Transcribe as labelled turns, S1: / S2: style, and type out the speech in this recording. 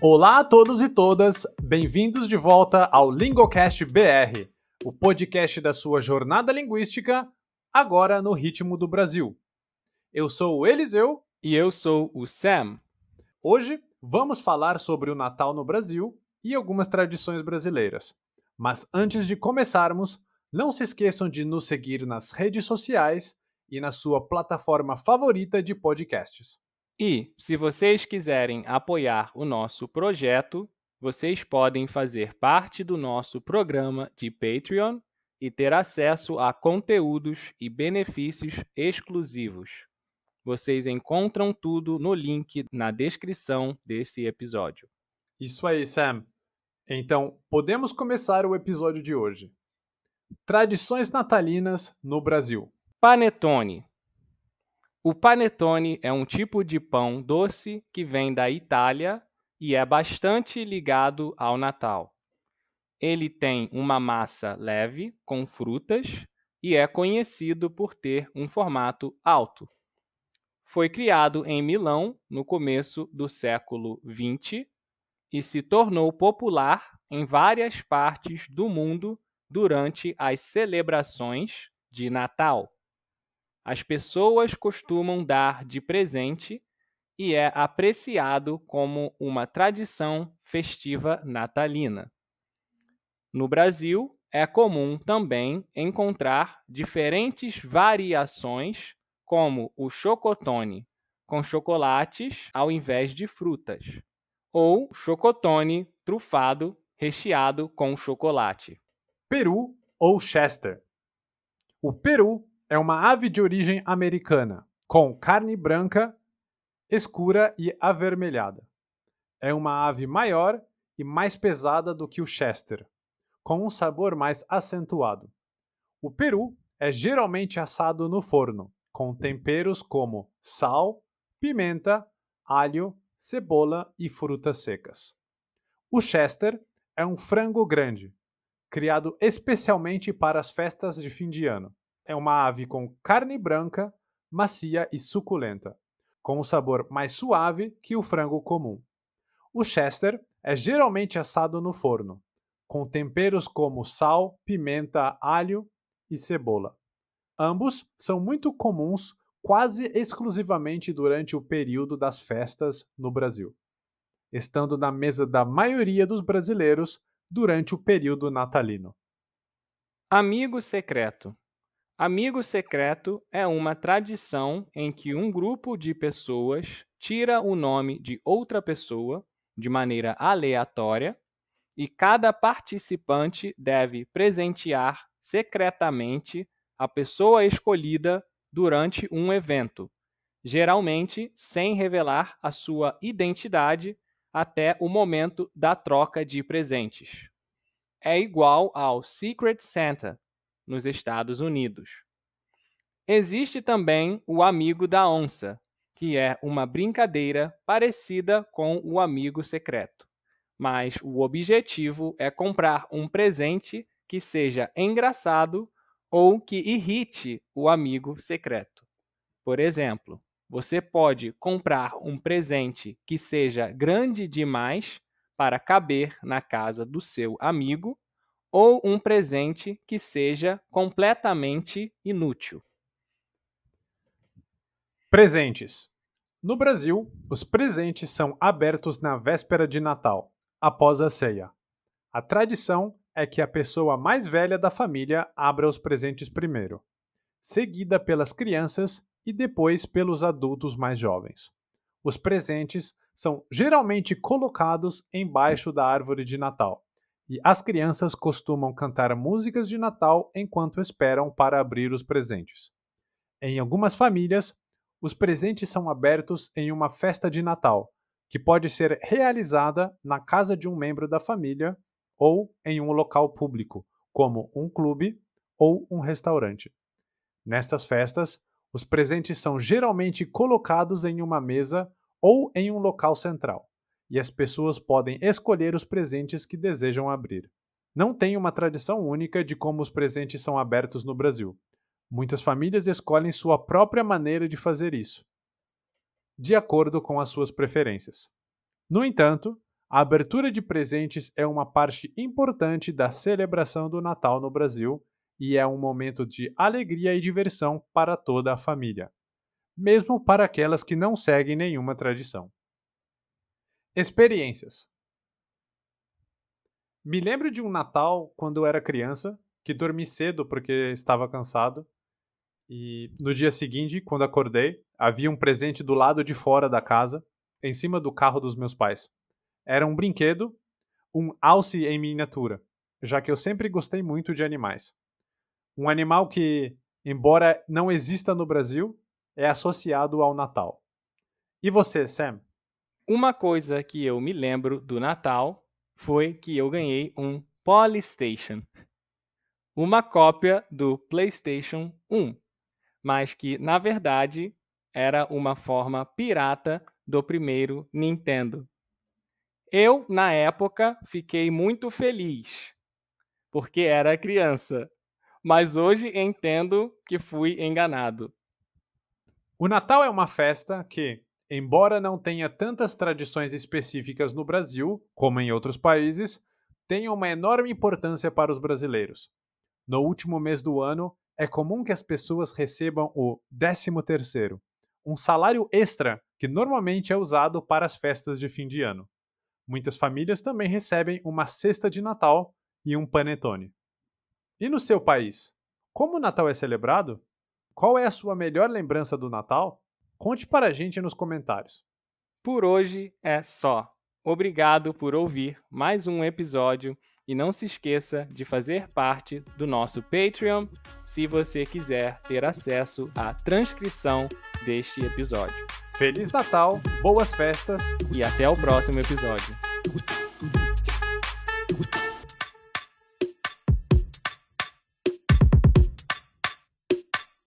S1: Olá a todos e todas, bem-vindos de volta ao Lingocast BR, o podcast da sua jornada linguística, agora no ritmo do Brasil. Eu sou o Eliseu
S2: e eu sou o Sam.
S1: Hoje vamos falar sobre o Natal no Brasil e algumas tradições brasileiras. Mas antes de começarmos, não se esqueçam de nos seguir nas redes sociais e na sua plataforma favorita de podcasts.
S2: E, se vocês quiserem apoiar o nosso projeto, vocês podem fazer parte do nosso programa de Patreon e ter acesso a conteúdos e benefícios exclusivos. Vocês encontram tudo no link na descrição desse episódio.
S1: Isso aí, Sam. Então, podemos começar o episódio de hoje. Tradições natalinas no Brasil.
S2: Panetone. O panetone é um tipo de pão doce que vem da Itália e é bastante ligado ao Natal. Ele tem uma massa leve com frutas e é conhecido por ter um formato alto. Foi criado em Milão no começo do século XX e se tornou popular em várias partes do mundo durante as celebrações de Natal. As pessoas costumam dar de presente e é apreciado como uma tradição festiva natalina. No Brasil, é comum também encontrar diferentes variações, como o chocotone, com chocolates ao invés de frutas, ou chocotone trufado recheado com chocolate.
S1: Peru ou Chester. O peru é uma ave de origem americana, com carne branca escura e avermelhada. É uma ave maior e mais pesada do que o Chester, com um sabor mais acentuado. O peru é geralmente assado no forno, com temperos como sal, pimenta, alho, cebola e frutas secas. O Chester é um frango grande, criado especialmente para as festas de fim de ano. É uma ave com carne branca, macia e suculenta com um sabor mais suave que o frango comum. O Chester é geralmente assado no forno, com temperos como sal, pimenta, alho e cebola. Ambos são muito comuns quase exclusivamente durante o período das festas no Brasil, estando na mesa da maioria dos brasileiros durante o período natalino.
S2: Amigo secreto. Amigo secreto é uma tradição em que um grupo de pessoas tira o nome de outra pessoa de maneira aleatória e cada participante deve presentear secretamente a pessoa escolhida durante um evento, geralmente sem revelar a sua identidade até o momento da troca de presentes. É igual ao Secret Santa, nos Estados Unidos. Existe também o amigo da onça, que é uma brincadeira parecida com o amigo secreto, mas o objetivo é comprar um presente que seja engraçado ou que irrite o amigo secreto. Por exemplo, você pode comprar um presente que seja grande demais para caber na casa do seu amigo ou um presente que seja completamente inútil.
S1: Presentes. No Brasil, os presentes são abertos na véspera de Natal, após a ceia. A tradição é que a pessoa mais velha da família abra os presentes primeiro, seguida pelas crianças e depois pelos adultos mais jovens. Os presentes são geralmente colocados embaixo da árvore de Natal e as crianças costumam cantar músicas de Natal enquanto esperam para abrir os presentes. Em algumas famílias, os presentes são abertos em uma festa de Natal, que pode ser realizada na casa de um membro da família ou em um local público, como um clube ou um restaurante. Nestas festas, os presentes são geralmente colocados em uma mesa ou em um local central, e as pessoas podem escolher os presentes que desejam abrir. Não tem uma tradição única de como os presentes são abertos no Brasil. Muitas famílias escolhem sua própria maneira de fazer isso, de acordo com as suas preferências. No entanto, a abertura de presentes é uma parte importante da celebração do Natal no Brasil e é um momento de alegria e diversão para toda a família, mesmo para aquelas que não seguem nenhuma tradição. Experiências. Me lembro de um Natal quando eu era criança, que dormi cedo porque estava cansado. E no dia seguinte, quando acordei, havia um presente do lado de fora da casa, em cima do carro dos meus pais. Era um brinquedo, um alce em miniatura, já que eu sempre gostei muito de animais. Um animal que, embora não exista no Brasil, é associado ao Natal. E você, Sam?
S2: Uma coisa que eu me lembro do Natal foi que eu ganhei um Polystation, uma cópia do PlayStation 1, mas que na verdade era uma forma pirata do primeiro Nintendo. Eu, na época, fiquei muito feliz, porque era criança, mas hoje entendo que fui enganado.
S1: O Natal é uma festa que, embora não tenha tantas tradições específicas no Brasil, como em outros países, tem uma enorme importância para os brasileiros. No último mês do ano, é comum que as pessoas recebam o 13º, um salário extra que normalmente é usado para as festas de fim de ano. Muitas famílias também recebem uma cesta de Natal e um panetone. E no seu país, como o Natal é celebrado? Qual é a sua melhor lembrança do Natal? Conte para a gente nos comentários.
S2: Por hoje é só. Obrigado por ouvir mais um episódio e não se esqueça de fazer parte do nosso Patreon se você quiser ter acesso à transcrição deste episódio.
S1: Feliz Natal, boas festas
S2: e até o próximo episódio.